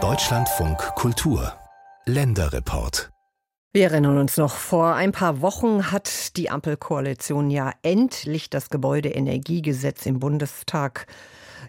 Deutschlandfunk Kultur. Länderreport. Wir erinnern uns noch, vor ein paar Wochen hat die Ampelkoalition ja endlich das Gebäudeenergiegesetz im Bundestag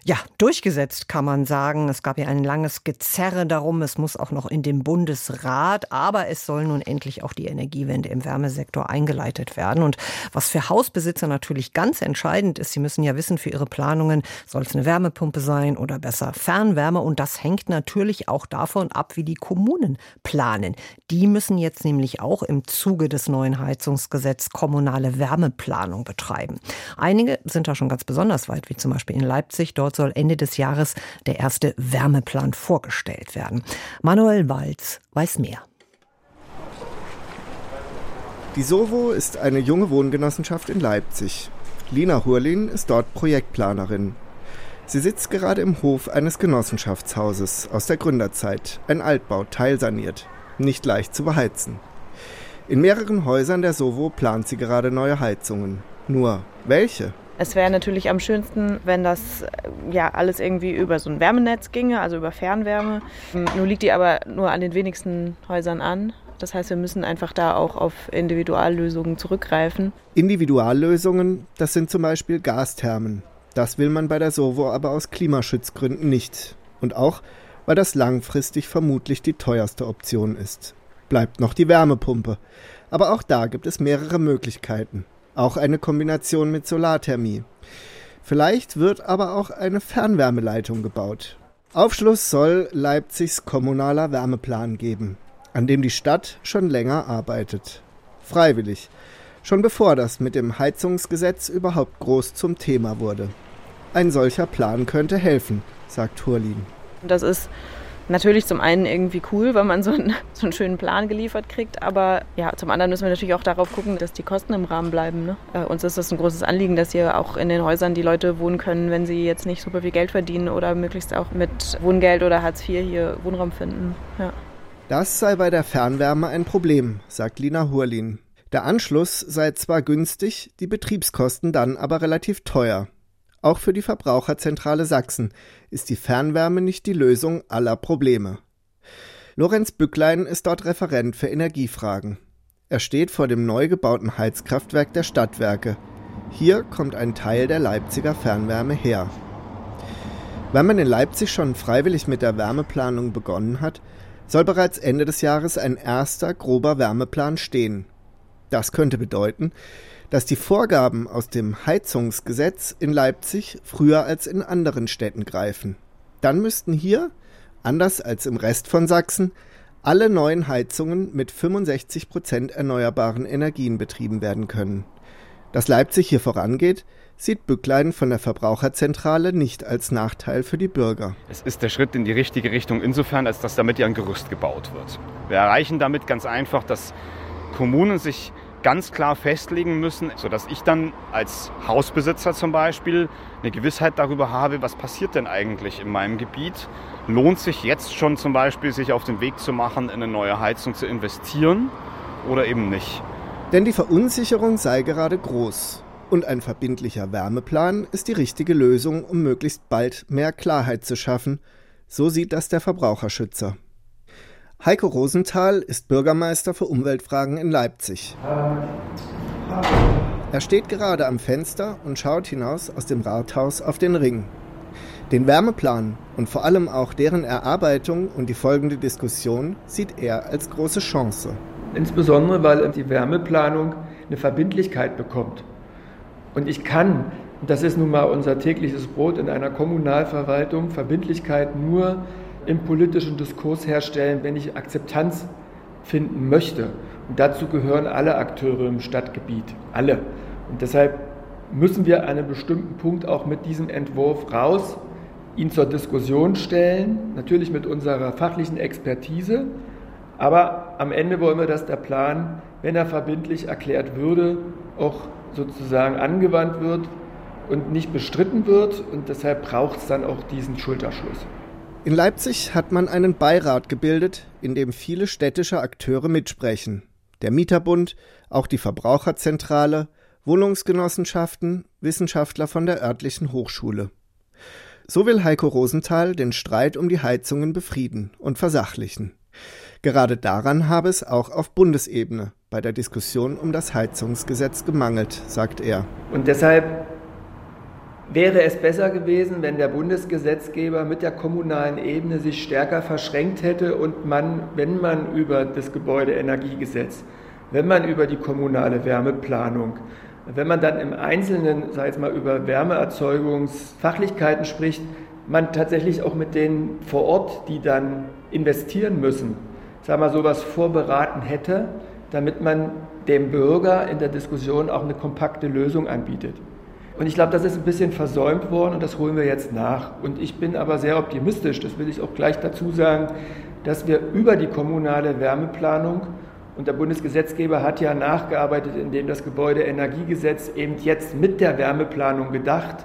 ja, durchgesetzt, kann man sagen. Es gab ja ein langes Gezerre darum. Es muss auch noch in den Bundesrat. Aber es soll nun endlich auch die Energiewende im Wärmesektor eingeleitet werden. Und was für Hausbesitzer natürlich ganz entscheidend ist, sie müssen ja wissen, für ihre Planungen soll es eine Wärmepumpe sein oder besser Fernwärme. Und das hängt natürlich auch davon ab, wie die Kommunen planen. Die müssen jetzt nämlich auch im Zuge des neuen Heizungsgesetzes kommunale Wärmeplanung betreiben. Einige sind da schon ganz besonders weit, wie zum Beispiel in Leipzig. Dort Dort soll Ende des Jahres der erste Wärmeplan vorgestellt werden. Manuel Walz weiß mehr. Die Sovo ist eine junge Wohngenossenschaft in Leipzig. Lina Hurlin ist dort Projektplanerin. Sie sitzt gerade im Hof eines Genossenschaftshauses aus der Gründerzeit, ein Altbau, teilsaniert, nicht leicht zu beheizen. In mehreren Häusern der Sovo plant sie gerade neue Heizungen. Nur welche? Es wäre natürlich am schönsten, wenn das äh, ja alles irgendwie über so ein Wärmenetz ginge, also über Fernwärme. Hm, nur liegt die aber nur an den wenigsten Häusern an. Das heißt, wir müssen einfach da auch auf Individuallösungen zurückgreifen. Individuallösungen, das sind zum Beispiel Gasthermen. Das will man bei der Sovo aber aus Klimaschutzgründen nicht. Und auch, weil das langfristig vermutlich die teuerste Option ist. Bleibt noch die Wärmepumpe. Aber auch da gibt es mehrere Möglichkeiten. Auch eine Kombination mit Solarthermie. Vielleicht wird aber auch eine Fernwärmeleitung gebaut. Aufschluss soll Leipzigs kommunaler Wärmeplan geben, an dem die Stadt schon länger arbeitet. Freiwillig, schon bevor das mit dem Heizungsgesetz überhaupt groß zum Thema wurde. Ein solcher Plan könnte helfen, sagt Hurlin. Das ist natürlich zum einen irgendwie cool, weil man so einen, so einen schönen Plan geliefert kriegt, aber ja, zum anderen müssen wir natürlich auch darauf gucken, dass die Kosten im Rahmen bleiben. Ne? Äh, uns ist das ein großes Anliegen, dass hier auch in den Häusern die Leute wohnen können, wenn sie jetzt nicht super viel Geld verdienen oder möglichst auch mit Wohngeld oder Hartz IV hier Wohnraum finden. Ja. Das sei bei der Fernwärme ein Problem, sagt Lina Hurlin. Der Anschluss sei zwar günstig, die Betriebskosten dann aber relativ teuer. Auch für die Verbraucherzentrale Sachsen ist die Fernwärme nicht die Lösung aller Probleme. Lorenz Bücklein ist dort Referent für Energiefragen. Er steht vor dem neu gebauten Heizkraftwerk der Stadtwerke. Hier kommt ein Teil der Leipziger Fernwärme her. Wenn man in Leipzig schon freiwillig mit der Wärmeplanung begonnen hat, soll bereits Ende des Jahres ein erster grober Wärmeplan stehen. Das könnte bedeuten, dass die Vorgaben aus dem Heizungsgesetz in Leipzig früher als in anderen Städten greifen. Dann müssten hier, anders als im Rest von Sachsen, alle neuen Heizungen mit 65 Prozent erneuerbaren Energien betrieben werden können. Dass Leipzig hier vorangeht, sieht Bücklein von der Verbraucherzentrale nicht als Nachteil für die Bürger. Es ist der Schritt in die richtige Richtung insofern, als dass damit ja ein Gerüst gebaut wird. Wir erreichen damit ganz einfach, dass Kommunen sich ganz klar festlegen müssen, sodass ich dann als Hausbesitzer zum Beispiel eine Gewissheit darüber habe, was passiert denn eigentlich in meinem Gebiet. Lohnt sich jetzt schon zum Beispiel, sich auf den Weg zu machen, in eine neue Heizung zu investieren oder eben nicht. Denn die Verunsicherung sei gerade groß. Und ein verbindlicher Wärmeplan ist die richtige Lösung, um möglichst bald mehr Klarheit zu schaffen. So sieht das der Verbraucherschützer. Heiko Rosenthal ist Bürgermeister für Umweltfragen in Leipzig. Er steht gerade am Fenster und schaut hinaus aus dem Rathaus auf den Ring. Den Wärmeplan und vor allem auch deren Erarbeitung und die folgende Diskussion sieht er als große Chance. Insbesondere, weil die Wärmeplanung eine Verbindlichkeit bekommt. Und ich kann, das ist nun mal unser tägliches Brot in einer Kommunalverwaltung, Verbindlichkeit nur im politischen Diskurs herstellen, wenn ich Akzeptanz finden möchte. Und dazu gehören alle Akteure im Stadtgebiet, alle. Und deshalb müssen wir an einem bestimmten Punkt auch mit diesem Entwurf raus, ihn zur Diskussion stellen, natürlich mit unserer fachlichen Expertise, aber am Ende wollen wir, dass der Plan, wenn er verbindlich erklärt würde, auch sozusagen angewandt wird und nicht bestritten wird. Und deshalb braucht es dann auch diesen Schulterschluss. In Leipzig hat man einen Beirat gebildet, in dem viele städtische Akteure mitsprechen. Der Mieterbund, auch die Verbraucherzentrale, Wohnungsgenossenschaften, Wissenschaftler von der örtlichen Hochschule. So will Heiko Rosenthal den Streit um die Heizungen befrieden und versachlichen. Gerade daran habe es auch auf Bundesebene bei der Diskussion um das Heizungsgesetz gemangelt, sagt er. Und deshalb wäre es besser gewesen, wenn der Bundesgesetzgeber mit der kommunalen Ebene sich stärker verschränkt hätte und man, wenn man über das Gebäudeenergiegesetz, wenn man über die kommunale Wärmeplanung, wenn man dann im Einzelnen, sei es mal über Wärmeerzeugungsfachlichkeiten spricht, man tatsächlich auch mit denen vor Ort, die dann investieren müssen, sagen wir mal, sowas vorberaten hätte, damit man dem Bürger in der Diskussion auch eine kompakte Lösung anbietet. Und ich glaube, das ist ein bisschen versäumt worden und das holen wir jetzt nach. Und ich bin aber sehr optimistisch, das will ich auch gleich dazu sagen, dass wir über die kommunale Wärmeplanung und der Bundesgesetzgeber hat ja nachgearbeitet, indem das Gebäudeenergiegesetz eben jetzt mit der Wärmeplanung gedacht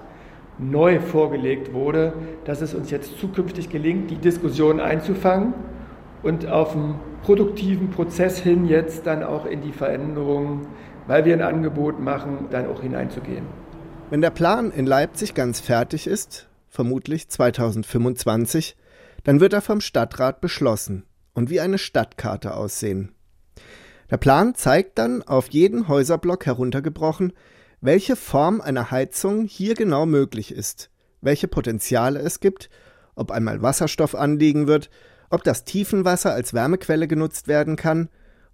neu vorgelegt wurde, dass es uns jetzt zukünftig gelingt, die Diskussion einzufangen und auf einen produktiven Prozess hin jetzt dann auch in die Veränderungen, weil wir ein Angebot machen, dann auch hineinzugehen. Wenn der Plan in Leipzig ganz fertig ist, vermutlich 2025, dann wird er vom Stadtrat beschlossen und wie eine Stadtkarte aussehen. Der Plan zeigt dann auf jeden Häuserblock heruntergebrochen, welche Form einer Heizung hier genau möglich ist, welche Potenziale es gibt, ob einmal Wasserstoff anliegen wird, ob das Tiefenwasser als Wärmequelle genutzt werden kann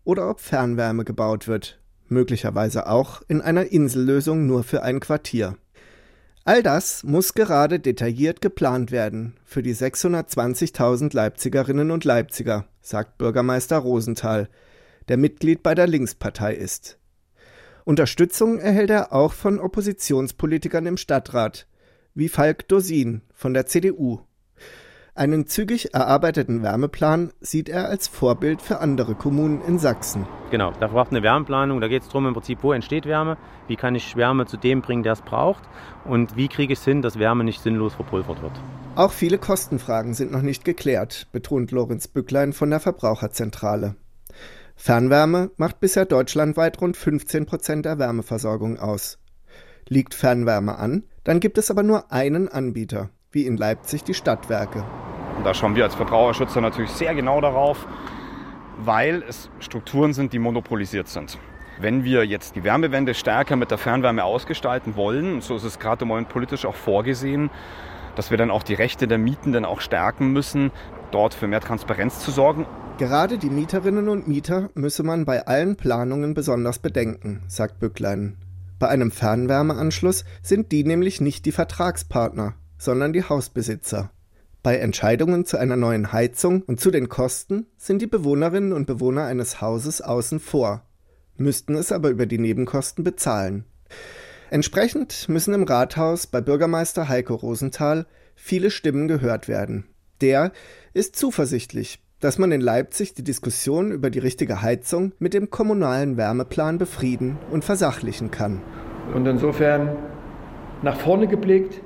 oder ob Fernwärme gebaut wird, möglicherweise auch in einer Insellösung nur für ein Quartier. All das muss gerade detailliert geplant werden für die 620.000 Leipzigerinnen und Leipziger, sagt Bürgermeister Rosenthal, der Mitglied bei der Linkspartei ist. Unterstützung erhält er auch von Oppositionspolitikern im Stadtrat, wie Falk Dosin von der CDU. Einen zügig erarbeiteten Wärmeplan sieht er als Vorbild für andere Kommunen in Sachsen. Genau, da braucht eine Wärmeplanung. Da geht es darum, im Prinzip, wo entsteht Wärme, wie kann ich Wärme zu dem bringen, der es braucht und wie kriege ich es hin, dass Wärme nicht sinnlos verpulvert wird. Auch viele Kostenfragen sind noch nicht geklärt, betont Lorenz Bücklein von der Verbraucherzentrale. Fernwärme macht bisher deutschlandweit rund 15 Prozent der Wärmeversorgung aus. Liegt Fernwärme an, dann gibt es aber nur einen Anbieter, wie in Leipzig die Stadtwerke. Und da schauen wir als Verbraucherschützer natürlich sehr genau darauf, weil es Strukturen sind, die monopolisiert sind. Wenn wir jetzt die Wärmewende stärker mit der Fernwärme ausgestalten wollen, so ist es gerade im Moment politisch auch vorgesehen, dass wir dann auch die Rechte der Mietenden auch stärken müssen, dort für mehr Transparenz zu sorgen. Gerade die Mieterinnen und Mieter müsse man bei allen Planungen besonders bedenken, sagt Bücklein. Bei einem Fernwärmeanschluss sind die nämlich nicht die Vertragspartner, sondern die Hausbesitzer. Bei Entscheidungen zu einer neuen Heizung und zu den Kosten sind die Bewohnerinnen und Bewohner eines Hauses außen vor, müssten es aber über die Nebenkosten bezahlen. Entsprechend müssen im Rathaus bei Bürgermeister Heiko Rosenthal viele Stimmen gehört werden. Der ist zuversichtlich, dass man in Leipzig die Diskussion über die richtige Heizung mit dem kommunalen Wärmeplan befrieden und versachlichen kann. Und insofern nach vorne geblickt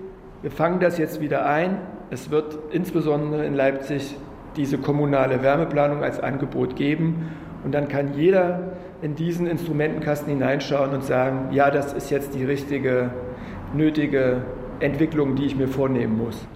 wir fangen das jetzt wieder ein. Es wird insbesondere in Leipzig diese kommunale Wärmeplanung als Angebot geben. Und dann kann jeder in diesen Instrumentenkasten hineinschauen und sagen, ja, das ist jetzt die richtige, nötige Entwicklung, die ich mir vornehmen muss.